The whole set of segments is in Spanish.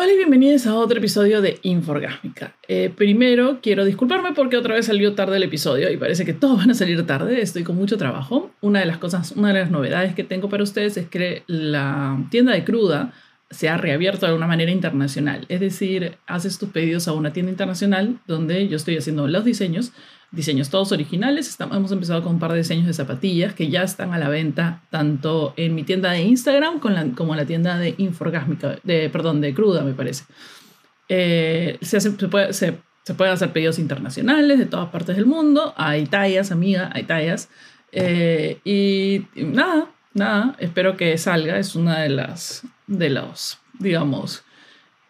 Hola y bienvenidos a otro episodio de Inforgásmica. Eh, primero quiero disculparme porque otra vez salió tarde el episodio y parece que todos van a salir tarde. Estoy con mucho trabajo. Una de las cosas, una de las novedades que tengo para ustedes es que la tienda de cruda se ha reabierto de una manera internacional. Es decir, haces tus pedidos a una tienda internacional donde yo estoy haciendo los diseños diseños todos originales. Hemos empezado con un par de diseños de zapatillas que ya están a la venta tanto en mi tienda de Instagram como en la tienda de Inforgásmica, de, perdón, de Cruda, me parece. Eh, se, se, puede, se, se pueden hacer pedidos internacionales de todas partes del mundo. Hay tallas, amiga, hay tallas. Eh, y, nada, nada, espero que salga. Es una de las, de los, digamos,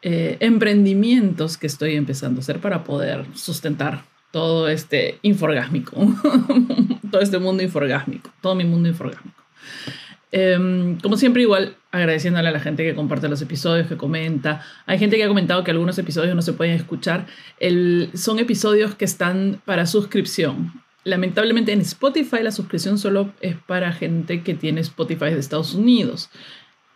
eh, emprendimientos que estoy empezando a hacer para poder sustentar todo este inforgásmico, todo este mundo inforgásmico, todo mi mundo inforgásmico. Em, como siempre, igual agradeciéndole a la gente que comparte los episodios, que comenta. Hay gente que ha comentado que algunos episodios no se pueden escuchar. El, son episodios que están para suscripción. Lamentablemente en Spotify la suscripción solo es para gente que tiene Spotify de Estados Unidos.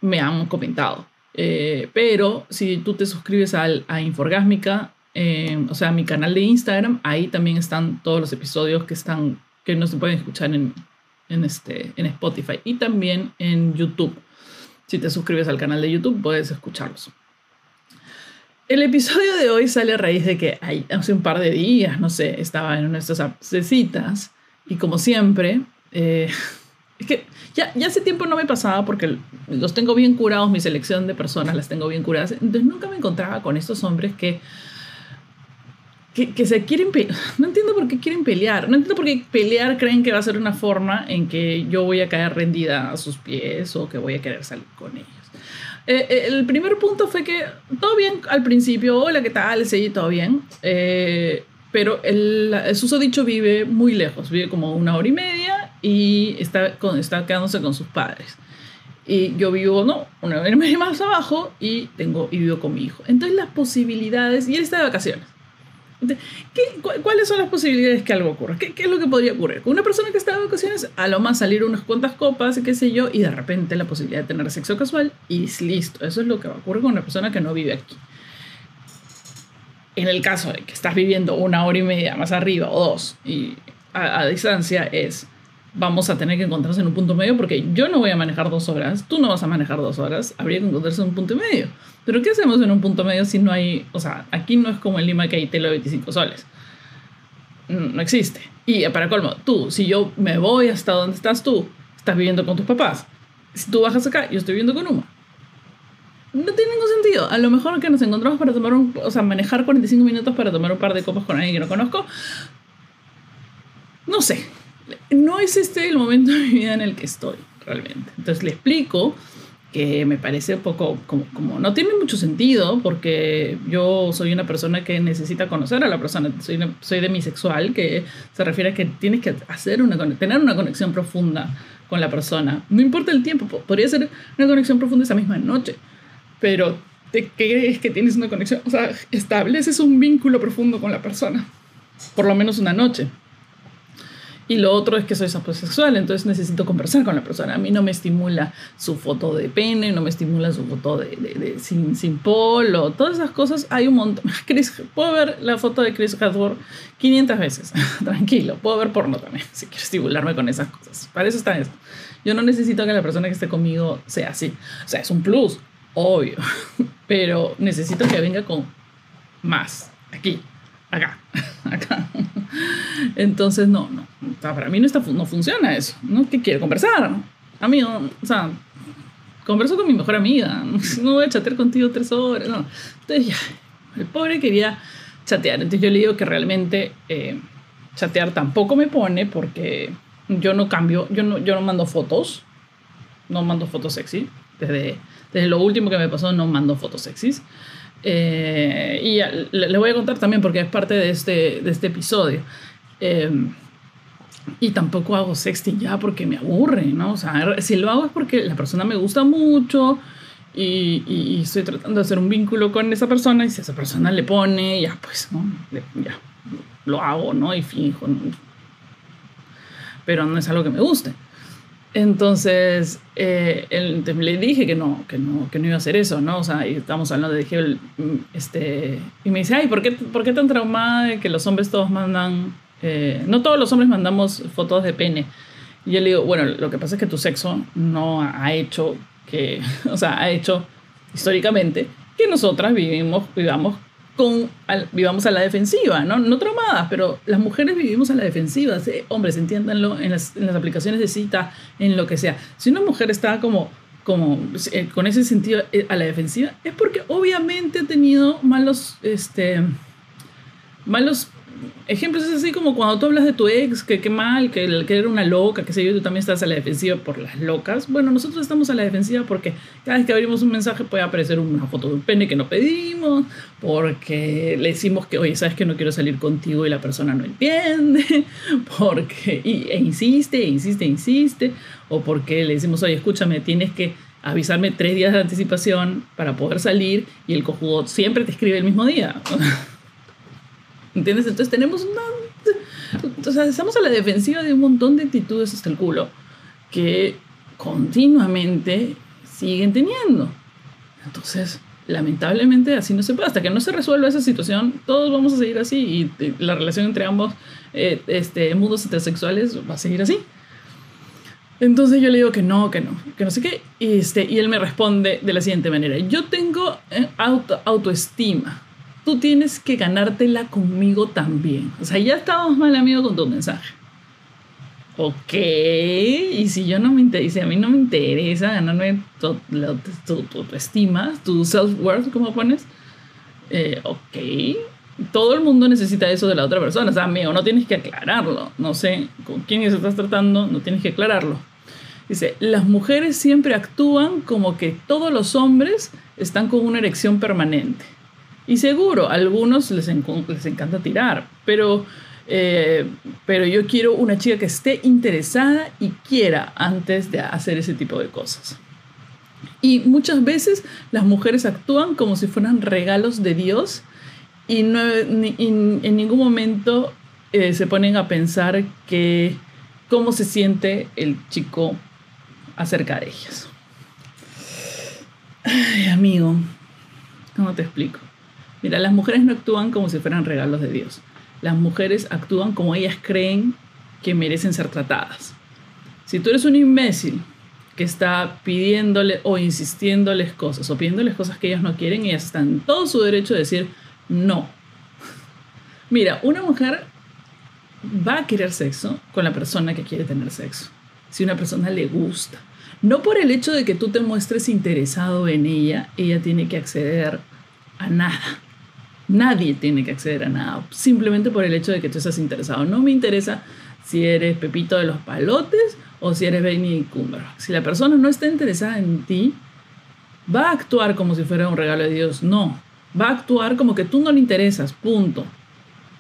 Me han comentado. Eh, pero si tú te suscribes al, a Inforgásmica, eh, o sea, mi canal de Instagram, ahí también están todos los episodios que están que no se pueden escuchar en, en, este, en Spotify y también en YouTube. Si te suscribes al canal de YouTube, puedes escucharlos. El episodio de hoy sale a raíz de que hace un par de días, no sé, estaba en una de y como siempre, eh, es que ya, ya hace tiempo no me pasaba porque los tengo bien curados, mi selección de personas las tengo bien curadas, entonces nunca me encontraba con estos hombres que que, que, se quieren pelear. No entiendo por qué quieren pelear. No entiendo por qué pelear creen que va a ser una forma en que yo voy a caer rendida a sus pies o que voy a querer salir con ellos. Eh, eh, el primer punto fue que todo bien al principio, hola, ¿qué tal? Sí, todo bien. Eh, pero el, el susodicho vive muy lejos, vive como una hora y media y está, con, está quedándose con sus padres. Y yo vivo, no, una hora y media más abajo y, tengo, y vivo con mi hijo. Entonces las posibilidades, y él está de vacaciones. ¿Cuáles son las posibilidades que algo ocurra? ¿Qué, ¿Qué, es lo que podría ocurrir? Con una persona que está de vacaciones, a lo más salir unas cuantas copas, qué sé yo, y de repente la posibilidad de tener sexo casual, y listo. Eso es lo que va a ocurrir con una persona que no vive aquí. En el caso de que estás viviendo una hora y media más arriba o dos y a, distancia, es vamos a tener que encontrarse en un punto medio porque yo no voy a manejar dos horas, tú no vas a manejar dos horas, habría que encontrarse en un punto medio. Pero ¿qué hacemos en un punto medio si no hay, o sea, aquí no es como en Lima que hay tele de 25 soles? No existe. Y para colmo, tú, si yo me voy hasta donde estás tú, estás viviendo con tus papás. Si tú bajas acá, yo estoy viviendo con Uma. No tiene ningún sentido. A lo mejor que nos encontramos para tomar un, o sea, manejar 45 minutos para tomar un par de copas con alguien que no conozco. No sé, no es este el momento de mi vida en el que estoy, realmente. Entonces le explico que me parece un poco como, como, no tiene mucho sentido porque yo soy una persona que necesita conocer a la persona, soy, soy demisexual, que se refiere a que tienes que hacer una, tener una conexión profunda con la persona. No importa el tiempo, podría ser una conexión profunda esa misma noche, pero ¿de qué es que tienes una conexión? O sea, estableces un vínculo profundo con la persona, por lo menos una noche. Y lo otro es que soy saposexual, entonces necesito conversar con la persona. A mí no me estimula su foto de pene, no me estimula su foto de, sin, sin polo, todas esas cosas. Hay un montón. Chris, puedo ver la foto de Chris Hemsworth 500 veces. Tranquilo, puedo ver porno también, si quiero estimularme con esas cosas. Para eso está eso. Yo no necesito que la persona que esté conmigo sea así. O sea, es un plus, obvio. Pero necesito que venga con más. Aquí, acá, acá. Entonces, no, no. para mí no, está, no funciona eso. ¿no? ¿Qué quiere? Conversar. Amigo, o sea, converso con mi mejor amiga. No voy a chatear contigo tres horas. Entonces, ya, el pobre quería chatear. Entonces, yo le digo que realmente eh, chatear tampoco me pone porque yo no cambio, yo no, yo no mando fotos. No mando fotos sexy. Desde, desde lo último que me pasó, no mando fotos sexys. Eh, y le, voy a contar también porque es parte de este, de este episodio. Eh, y tampoco hago sexting ya porque me aburre, ¿no? O sea, si lo hago es porque la persona me gusta mucho y, y, estoy tratando de hacer un vínculo con esa persona y si esa persona le pone, ya pues, ¿no? Ya, lo hago, ¿no? Y fijo, ¿no? Pero no es algo que me guste. Entonces, eh, le dije que no, que no, que no iba a hacer eso, ¿no? O sea, y estamos hablando de que, este, y me dice, ay, ¿por qué, ¿por qué tan traumada de que los hombres todos mandan, eh, no todos los hombres mandamos fotos de pene? Y yo le digo, bueno, lo que pasa es que tu sexo no ha hecho que, o sea, ha hecho históricamente que nosotras vivimos, vivamos con, vivamos a la defensiva, ¿no? No traumadas, pero las mujeres vivimos a la defensiva. Hombres, entiéndanlo en las, en las, aplicaciones de cita, en lo que sea. Si una mujer está como, como eh, con ese sentido eh, a la defensiva, es porque obviamente ha tenido malos, este, malos ejemplos es así como cuando tú hablas de tu ex, que qué mal, que, que era una loca, que sé yo, tú también estás a la defensiva por las locas. Bueno, nosotros estamos a la defensiva porque cada vez que abrimos un mensaje puede aparecer una foto de un pene que no pedimos, porque le decimos que, oye, sabes que no quiero salir contigo y la persona no entiende, porque, y, e insiste, e insiste, e insiste, o porque le decimos, oye, escúchame, tienes que avisarme tres días de anticipación para poder salir y el cojudo siempre te escribe el mismo día. ¿Entiendes? Entonces tenemos una... O sea, estamos a la defensiva de un montón de actitudes hasta el culo que continuamente siguen teniendo. Entonces, lamentablemente así no se puede. Hasta que no se resuelva esa situación, todos vamos a seguir así y la relación entre ambos eh, este, mundos heterosexuales va a seguir así. Entonces yo le digo que no, que no, que no sé qué. Este, y él me responde de la siguiente manera. Yo tengo eh, auto, autoestima tú tienes que ganártela conmigo también. O sea, ya estábamos mal amigos con tu mensaje. Ok, y si yo no me interesa, a mí no me interesa ganarme tu, tu, tu, estima, tu self-worth, como pones, eh, ok, todo el mundo necesita eso de la otra persona. O sea, amigo, no tienes que aclararlo. No sé con quién estás tratando, no tienes que aclararlo. Dice, las mujeres siempre actúan como que todos los hombres están con una erección permanente. Y seguro, a algunos les, les encanta tirar, pero, eh, pero yo quiero una chica que esté interesada y quiera antes de hacer ese tipo de cosas. Y muchas veces las mujeres actúan como si fueran regalos de Dios y, no, en ningún momento eh, se ponen a pensar que cómo se siente el chico acerca de ellas. Ay, amigo, ¿cómo te explico? Mira, las mujeres no actúan como si fueran regalos de Dios. Las mujeres actúan como ellas creen que merecen ser tratadas. Si tú eres un imbécil que está pidiéndole o insistiéndoles cosas o pidiéndoles cosas que ellas no quieren, ellas están en todo su derecho de decir no. Mira, una mujer va a querer sexo con la persona que quiere tener sexo. Si una persona le gusta. No por el hecho de que tú te muestres interesado en ella, ella tiene que acceder a nada. Nadie tiene que acceder a nada, simplemente por el hecho de que tú estás interesado. No me interesa si eres Pepito de los Palotes o si eres Benny Cumberbatch. Si la persona no está interesada en ti, va a actuar como si fuera un regalo de Dios. No, va a actuar como que tú no le interesas, punto.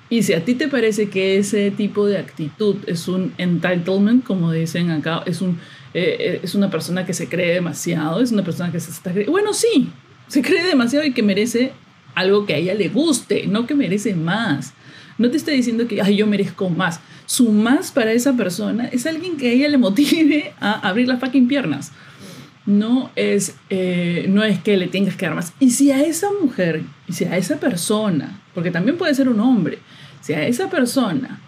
Y si a ti te parece que ese tipo de actitud es un entitlement, como dicen acá, es, un, eh, eh, es una persona que se cree demasiado, es una persona que se está... Bueno, sí, se cree demasiado y que merece algo que a ella le guste, no que merece más. No te estoy diciendo que Ay, yo merezco más. Su más para esa persona es alguien que a ella le motive a abrir las fucking piernas. No es, eh, no es que le tengas que dar más. Y si a esa mujer, si a esa persona, porque también puede ser un hombre, si a esa persona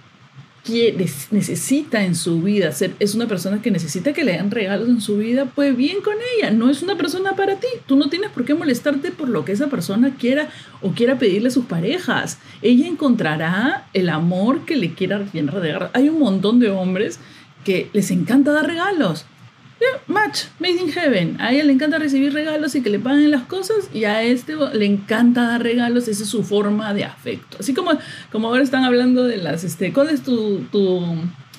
que necesita en su vida, ser, es una persona que necesita que le den regalos en su vida, pues bien con ella, no es una persona para ti. Tú no tienes por qué molestarte por lo que esa persona quiera o quiera pedirle a sus parejas. Ella encontrará el amor que le quiera llenar Hay un montón de hombres que les encanta dar regalos match, made in heaven. A ella le encanta recibir regalos y que le paguen las cosas y a este le encanta dar regalos, esa es su forma de afecto. Así como, como ahora están hablando de las, este, ¿cuál es tu, tu,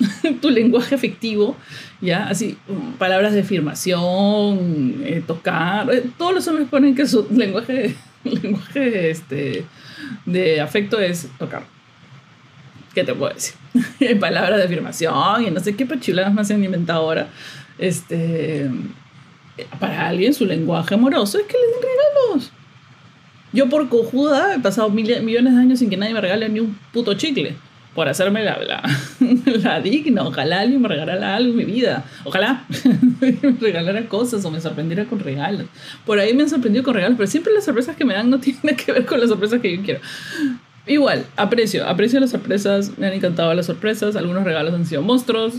lenguaje afectivo? ¿Ya? Así, palabras de afirmación, eh, tocar, eh, todos los hombres ponen que su lenguaje, lenguaje este, de afecto es tocar. ¿Qué te puedo decir? palabras de afirmación y no sé qué pachuladas más se han inventado ahora este, para alguien su lenguaje amoroso es que le den regalos. Yo por cojuda he pasado millones de años sin que nadie me regale ni un puto chicle. por hacerme la, la, la, digna. Ojalá alguien me regalara algo en mi vida. Ojalá me regalara cosas o me sorprendiera con regalos. Por ahí me han sorprendido con regalos, pero siempre las sorpresas que me dan no tienen que ver con las sorpresas que yo quiero. Igual, aprecio, aprecio las sorpresas, me han encantado las sorpresas, algunos regalos han sido monstruos,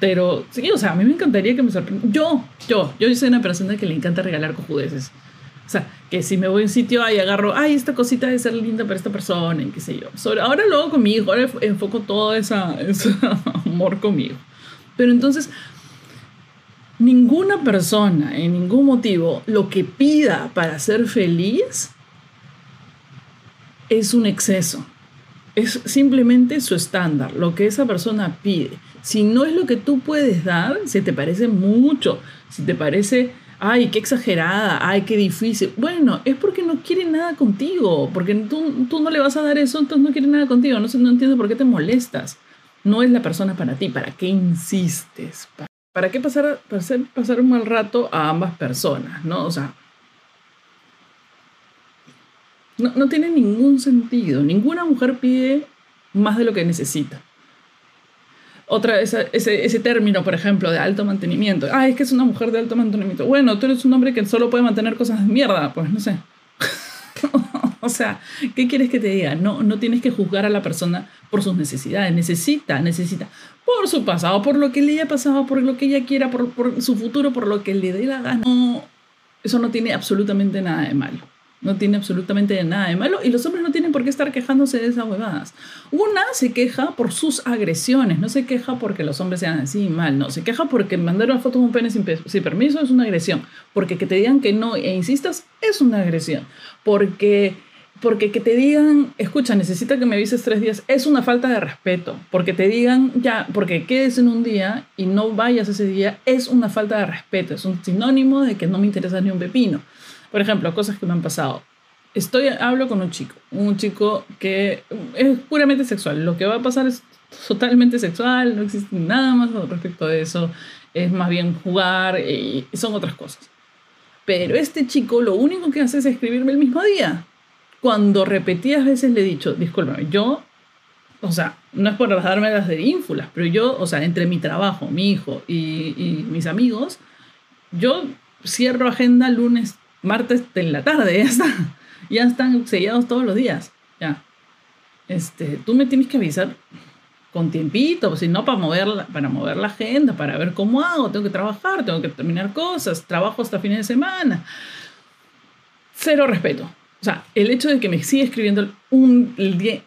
pero sí, o sea, a mí me encantaría que me sorprendiera. Yo, yo, yo soy una persona que le encanta regalar cojudeces. O sea, que si me voy a un sitio y agarro, ay, esta cosita debe ser linda para esta persona, y qué sé yo. Sobre, ahora lo hago con mi hijo, ahora enfoco todo ese amor conmigo. Pero entonces, ninguna persona, en ningún motivo, lo que pida para ser feliz es un exceso. Es simplemente su estándar, lo que esa persona pide. Si no es lo que tú puedes dar, si te parece mucho, si te parece ay, qué exagerada, ay, qué difícil. Bueno, es porque no quiere nada contigo, porque tú, tú no le vas a dar eso, entonces no quiere nada contigo. No, no entiendo por qué te molestas. No es la persona para ti, ¿para qué insistes? ¿Para, qué pasar, pasar un mal rato a ambas personas? ¿no? O sea, no, no tiene ningún sentido. Ninguna mujer pide más de lo que necesita otra ese, ese, término, por ejemplo, de alto mantenimiento. Ah, es que es una mujer de alto mantenimiento. Bueno, tú eres un hombre que solo puede mantener cosas de mierda, pues no sé. o sea, ¿qué quieres que te diga? No, no tienes que juzgar a la persona por sus necesidades. Necesita, necesita. Por su pasado, por lo que le haya pasado, por lo que ella quiera, por, por su futuro, por lo que le dé la gana. Eso no tiene absolutamente nada de malo. No tiene absolutamente nada de malo y los hombres no tienen por qué estar quejándose de esas huevadas. Una se queja por sus agresiones, no se queja porque los hombres sean así mal, no. Se queja porque mandar una foto de un pene sin, permiso es una agresión. Porque que te digan que no e insistas es una agresión. Porque, porque que te digan, escucha, necesita que me avises tres días, es una falta de respeto. Porque te digan, ya, porque quedes en un día y no vayas ese día, es una falta de respeto. Es un sinónimo de que no me interesa ni un pepino. Por ejemplo, cosas que me han pasado. Estoy, hablo con un chico, un chico que es puramente sexual. Lo que va a pasar es totalmente sexual, no existe nada más respecto a eso. Es más bien jugar y son otras cosas. Pero este chico lo único que hace es escribirme el mismo día. Cuando repetidas veces le he dicho, discúlpame, yo, o sea, no es por darme las de ínfulas, pero yo, o sea, entre mi trabajo, mi hijo y, y mis amigos, yo cierro agenda lunes, martes en la tarde, ya está. Ya están sellados todos los días. Ya. Este, tú me tienes que avisar con tiempito, si no para mover, la, para mover la agenda, para ver cómo hago, tengo que trabajar, tengo que terminar cosas, trabajo hasta fines de semana. Cero respeto. O sea, el hecho de que me siga escribiendo un, día,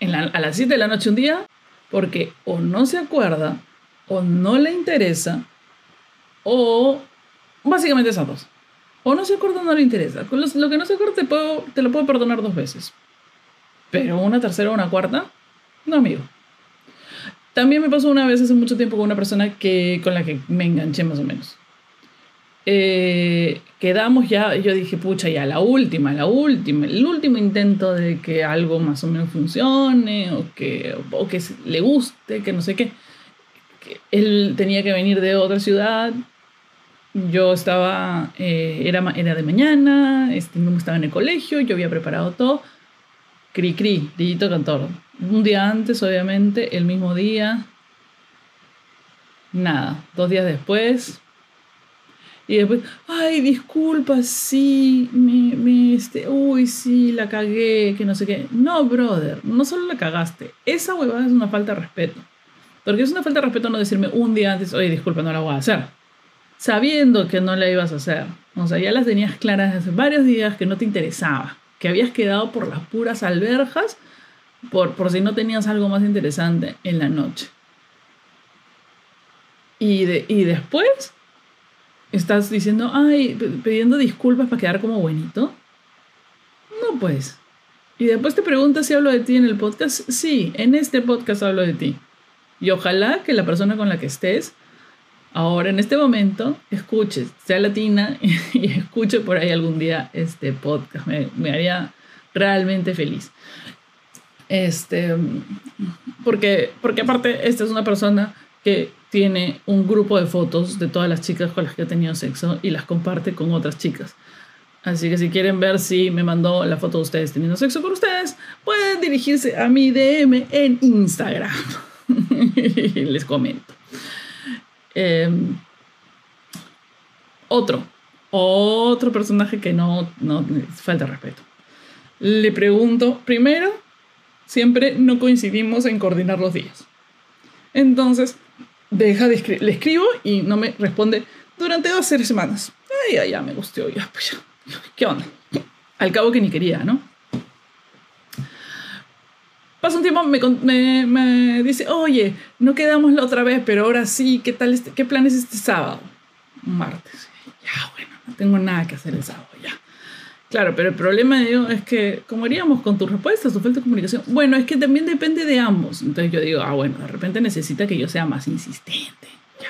a las 7 de la noche un día, porque o no se acuerda, o no le interesa, o básicamente esas dos. O no se acuerda no le interesa. Lo que no se acuerda te, lo puedo perdonar dos veces. Pero una tercera o una cuarta, no, amigo. También me pasó una vez hace mucho tiempo con una persona que, con la que me enganché más o menos. Eh, quedamos ya, yo dije, pucha, ya la última, la última, el último intento de que algo más o menos funcione o que, o que le guste, que no sé qué. él tenía que venir de otra ciudad yo estaba, eh, era, era de mañana, este, no estaba en el colegio, yo había preparado todo. Cri, cri, Digito Cantor. Un día antes, obviamente, el mismo día. Nada, dos días después. Y después, ay, disculpa, sí, me, me, este, uy, sí, la cagué, que no sé qué. No, brother, no solo la cagaste, esa huevada es una falta de respeto. Porque es una falta de respeto no decirme un día antes, oye, disculpa, no la voy a hacer sabiendo que no la ibas a hacer. O sea, ya las tenías claras hace varios días que no te interesaba, que habías quedado por las puras alberjas, por, por si no tenías algo más interesante en la noche. Y, de, y después estás diciendo, ay, pidiendo disculpas para quedar como buenito. No, pues. Y después te preguntas si hablo de ti en el podcast. Sí, en este podcast hablo de ti. Y ojalá que la persona con la que estés ahora en este momento escuche, sea latina y, escuche por ahí algún día este podcast. Me, haría realmente feliz. Este, porque, porque aparte, esta es una persona que tiene un grupo de fotos de todas las chicas con las que ha tenido sexo y las comparte con otras chicas. Así que si quieren ver si me mandó la foto de ustedes teniendo sexo con ustedes, pueden dirigirse a mi DM en Instagram. Les comento. Em, otro, otro personaje que no, no falta respeto. Le pregunto, primero, siempre no coincidimos en coordinar los días. Entonces, deja de le escribo y no me responde durante dos tres semanas. Ay, ya, ya, me gustó, ya, pues ya. ¿Qué onda? Al cabo que ni quería, ¿no? Pasa un tiempo, me, me, dice, oye, no quedamos la otra vez, pero ahora sí, ¿qué tal este, qué plan es este sábado? Martes. Ya, bueno, no tengo nada que hacer el sábado, ya. Claro, pero el problema de es que, ¿cómo haríamos con tus respuestas, tu falta de comunicación? Bueno, es que también depende de ambos. Entonces yo digo, ah, bueno, de repente necesita que yo sea más insistente. Ya.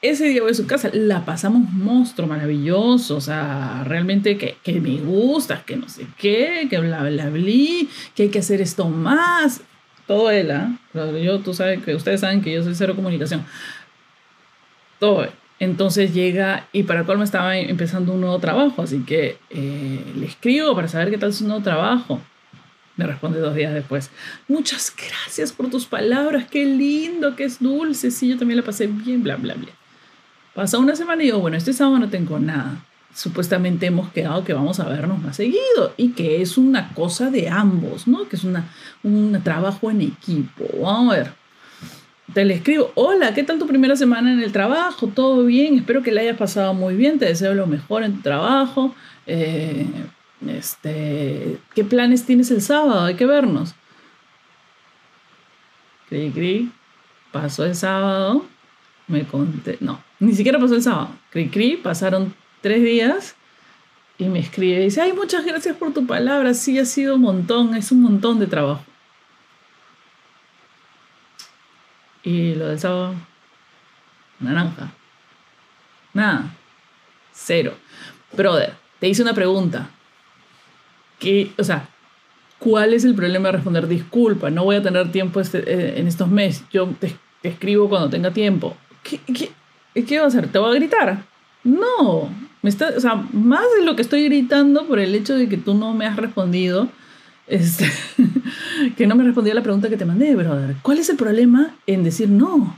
Ese día voy a su casa, la pasamos monstruo, maravilloso, o sea, realmente que, que me gusta, que no sé qué, que bla, bla, bla, que hay que hacer esto más. Todo él, ¿ah? Yo, tú sabes que ustedes saben que yo soy cero comunicación. Todo él. Entonces llega y para cual me estaba empezando un nuevo trabajo, así que eh, le escribo para saber qué tal su nuevo trabajo. Me responde dos días después, muchas gracias por tus palabras, qué lindo, qué es dulce, sí, yo también la pasé bien, bla, bla, bla. Pasa una semana y digo, bueno, este sábado no tengo nada. Supuestamente hemos quedado que vamos a vernos más seguido y que es una cosa de ambos, ¿no? Que es una, un trabajo en equipo. Vamos a ver te le escribo, hola, ¿qué tal tu primera semana en el trabajo? ¿Todo bien? Espero que le hayas pasado muy bien, te deseo lo mejor en tu trabajo. Eh, este, ¿Qué planes tienes el sábado? Hay que vernos. Cri, cri, pasó el sábado, me conté, no, ni siquiera pasó el sábado. Cri, cri, pasaron tres días y me escribe y dice, ay, muchas gracias por tu palabra, sí, ha sido un montón, es un montón de trabajo. Y lo del sábado, naranja. Nada. Cero. Brother, te hice una pregunta. ¿Qué, o sea, ¿cuál es el problema de responder? Disculpa, no voy a tener tiempo este, eh, en estos meses. Yo te, escribo cuando tenga tiempo. ¿Qué, qué, qué a hacer? ¿Te voy a gritar? No. Me está, o sea, más de lo que estoy gritando por el hecho de que tú no me has respondido este, que no me respondió la pregunta que te mandé, brother. ¿Cuál es el problema en decir no?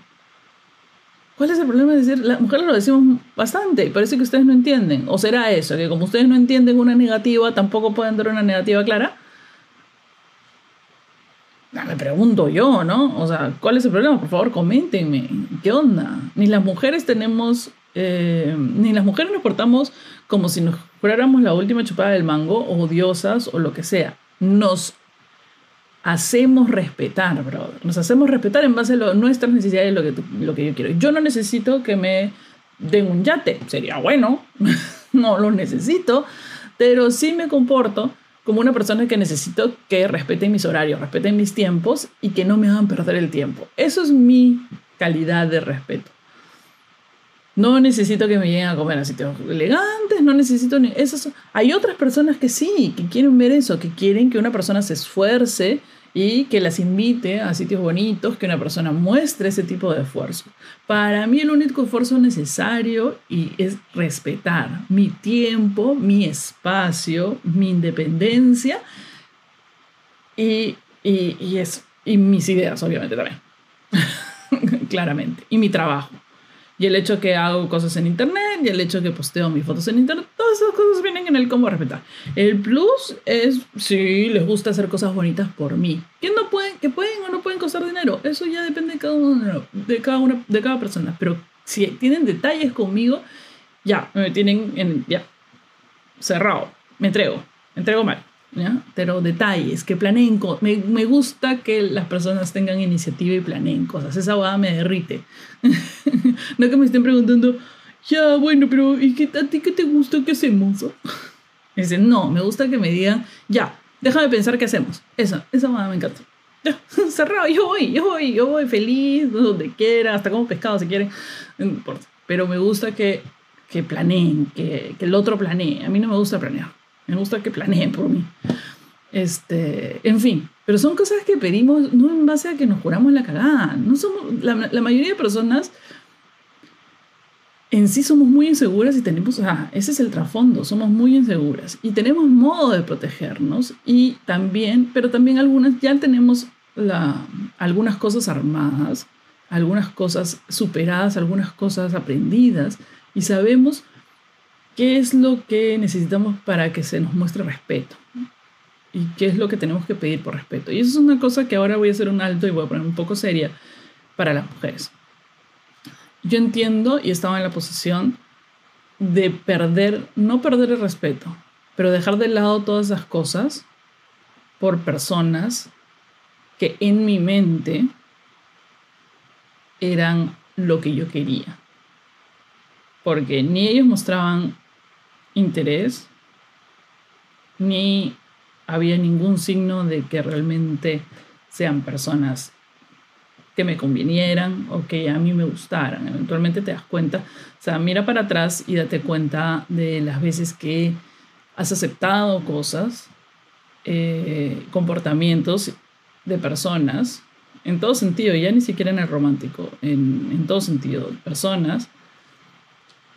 ¿Cuál es el problema en decir, las mujeres lo decimos bastante y parece que ustedes no entienden? ¿O será eso, que como ustedes no entienden una negativa, tampoco pueden dar una negativa clara? Me pregunto yo, ¿no? O sea, ¿cuál es el problema? Por favor, coméntenme. ¿Qué onda? Ni las mujeres tenemos, eh, ni las mujeres nos portamos como si nos fuéramos la última chupada del mango, o odiosas, o lo que sea nos hacemos respetar, brother. Nos hacemos respetar en base a nuestras necesidades, lo lo que yo quiero. Yo no necesito que me den un yate, sería bueno, no lo necesito, pero sí me comporto como una persona que necesito que respeten mis horarios, respeten mis tiempos y que no me hagan perder el tiempo. Eso es mi calidad de respeto. No necesito que me lleguen a comer a sitios elegantes, no necesito ni... Eso, hay otras personas que sí, que quieren ver eso, que quieren que una persona se esfuerce y que las invite a sitios bonitos, que una persona muestre ese tipo de esfuerzo. Para mí el único esfuerzo necesario y es respetar mi tiempo, mi espacio, mi independencia y, y, y eso. Y mis ideas, obviamente, también. Claramente. Y mi trabajo y el hecho que hago cosas en internet y el hecho que posteo mis fotos en internet, todas esas cosas vienen en el cómo respetar. El plus es si les gusta hacer cosas bonitas por mí. Que no pueden, que pueden o no pueden costar dinero, eso ya depende de cada uno, de cada una, de cada persona. Pero si tienen detalles conmigo, ya me tienen en ya cerrado, me entrego, me entrego mal. Pero detalles, que planeen me, me gusta que las personas tengan iniciativa y planeen cosas. Esa boda me derrite. no que me estén preguntando, ya, bueno, pero ¿y qué, a ti qué te gusta? ¿Qué hacemos? Dicen, no, me gusta que me digan, ya, déjame pensar qué hacemos. Esa, esa boda me encanta. Ya, cerrado, yo voy, yo voy, yo voy feliz, donde quiera, hasta como pescado si quieren. No importa. Pero me gusta que, que planeen, que, que el otro planee. A mí no me gusta planear. Me gusta que planeen por mí. Este, en fin, pero son cosas que pedimos no en base a que nos curamos la cagada. No somos, la, la mayoría de personas en sí somos muy inseguras y tenemos, ah, ese es el trasfondo, somos muy inseguras y tenemos modo de protegernos y también, pero también algunas ya tenemos la, algunas cosas armadas, algunas cosas superadas, algunas cosas aprendidas y sabemos qué es lo que necesitamos para que se nos muestre respeto y qué es lo que tenemos que pedir por respeto. Y eso es una cosa que ahora voy a hacer un alto y voy a poner un poco seria para las mujeres yo entiendo y estaba en la posición de perder, no perder el respeto, pero dejar de lado todas esas cosas por personas que en mi mente eran lo que yo quería. Porque ni ellos mostraban interés, ni había ningún signo de que realmente sean personas que me convinieran o que a mí me gustaran. Eventualmente te das cuenta, o sea, mira para atrás y date cuenta de las veces que has aceptado cosas, eh, comportamientos de personas, en todo sentido, ya ni siquiera en el romántico, en, en todo sentido, personas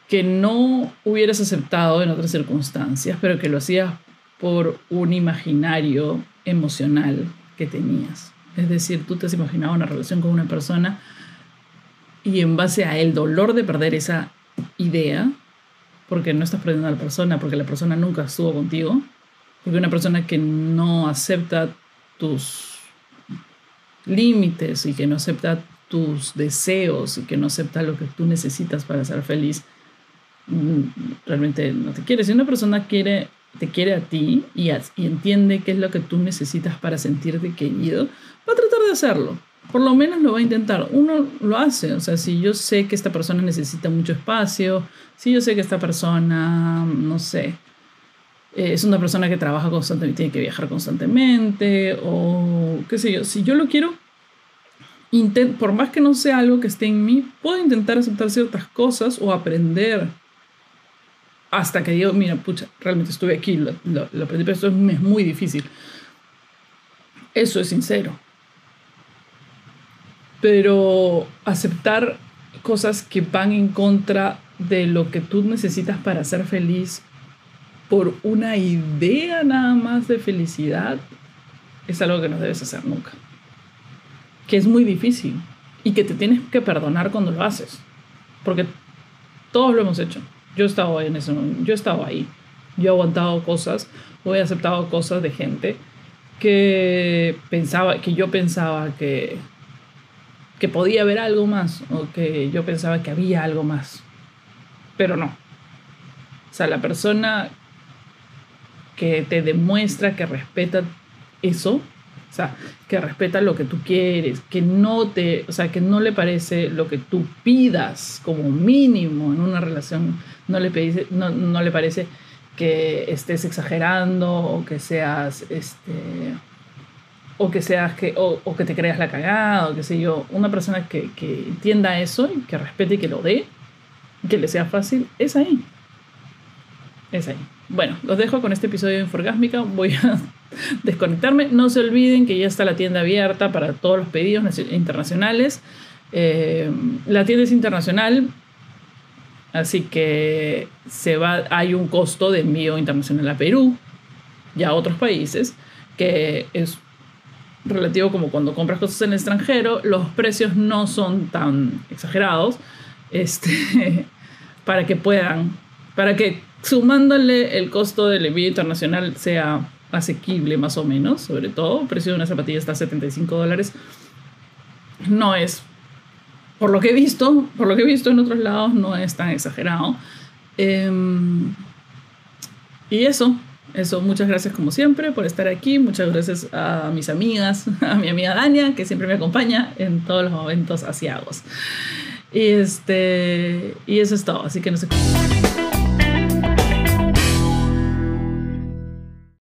que no hubieras aceptado en otras circunstancias, pero que lo hacías por un imaginario emocional que tenías. Es decir, tú te has imaginado una relación con una persona y en base a el dolor de perder esa idea, porque no estás perdiendo a la persona, porque la persona nunca estuvo contigo, porque una persona que no acepta tus límites y que no acepta tus deseos y que no acepta lo que tú necesitas para ser feliz, mm, realmente no te quiere. Si una persona quiere, te quiere a ti y, y entiende qué es lo que tú necesitas para sentirte querido, va a tratar de hacerlo. Por lo menos lo va a intentar. Uno lo hace. O sea, si yo sé que esta persona necesita mucho espacio, si yo sé que esta persona, no sé, eh, es una persona que trabaja constantemente, tiene que viajar constantemente, o qué sé yo, si yo lo quiero, por más que no sea algo que esté en mí, puedo intentar aceptar ciertas cosas o aprender hasta que digo, mira, pucha, realmente estuve aquí, lo, lo, aprendí, pero esto es muy difícil. Eso es sincero pero aceptar cosas que van en contra de lo que tú necesitas para ser feliz por una idea nada más de felicidad es algo que no debes hacer nunca. Que es muy difícil y que te tienes que perdonar cuando lo haces. Porque todos lo hemos hecho. Yo he estado en eso, yo he ahí. Yo he aguantado cosas o he aceptado cosas de gente que pensaba que yo pensaba que que podía haber algo más o que yo pensaba que había algo más, pero no. O sea, la persona que te demuestra que respeta eso, o sea, que respeta lo que tú quieres, que no te, o sea, que no le parece lo que tú pidas como mínimo en una relación, no le, no, no le parece que estés exagerando o que seas este o que seas que, o, que te creas la cagada, o qué sé yo, una persona que, que entienda eso y que respete y que lo dé, que le sea fácil, es ahí. Es ahí. Bueno, los dejo con este episodio de Inforgásmica. Voy a desconectarme. No se olviden que ya está la tienda abierta para todos los pedidos internacionales. Eh, la tienda es internacional, así que se va, hay un costo de envío internacional a Perú y a otros países, que es relativo como cuando compras cosas en el extranjero, los precios no son tan exagerados este, para que puedan, para que sumándole el costo del envío internacional sea asequible más o menos, sobre todo, el precio de una zapatilla está a 75 dólares, no es, por lo que he visto, por lo que he visto en otros lados, no es tan exagerado. Em, y eso, eso, muchas gracias como siempre por estar aquí. Muchas gracias a mis amigas, a mi amiga Dania, que siempre me acompaña en todos los momentos asiagos. Y, este, y eso es todo, así que no sé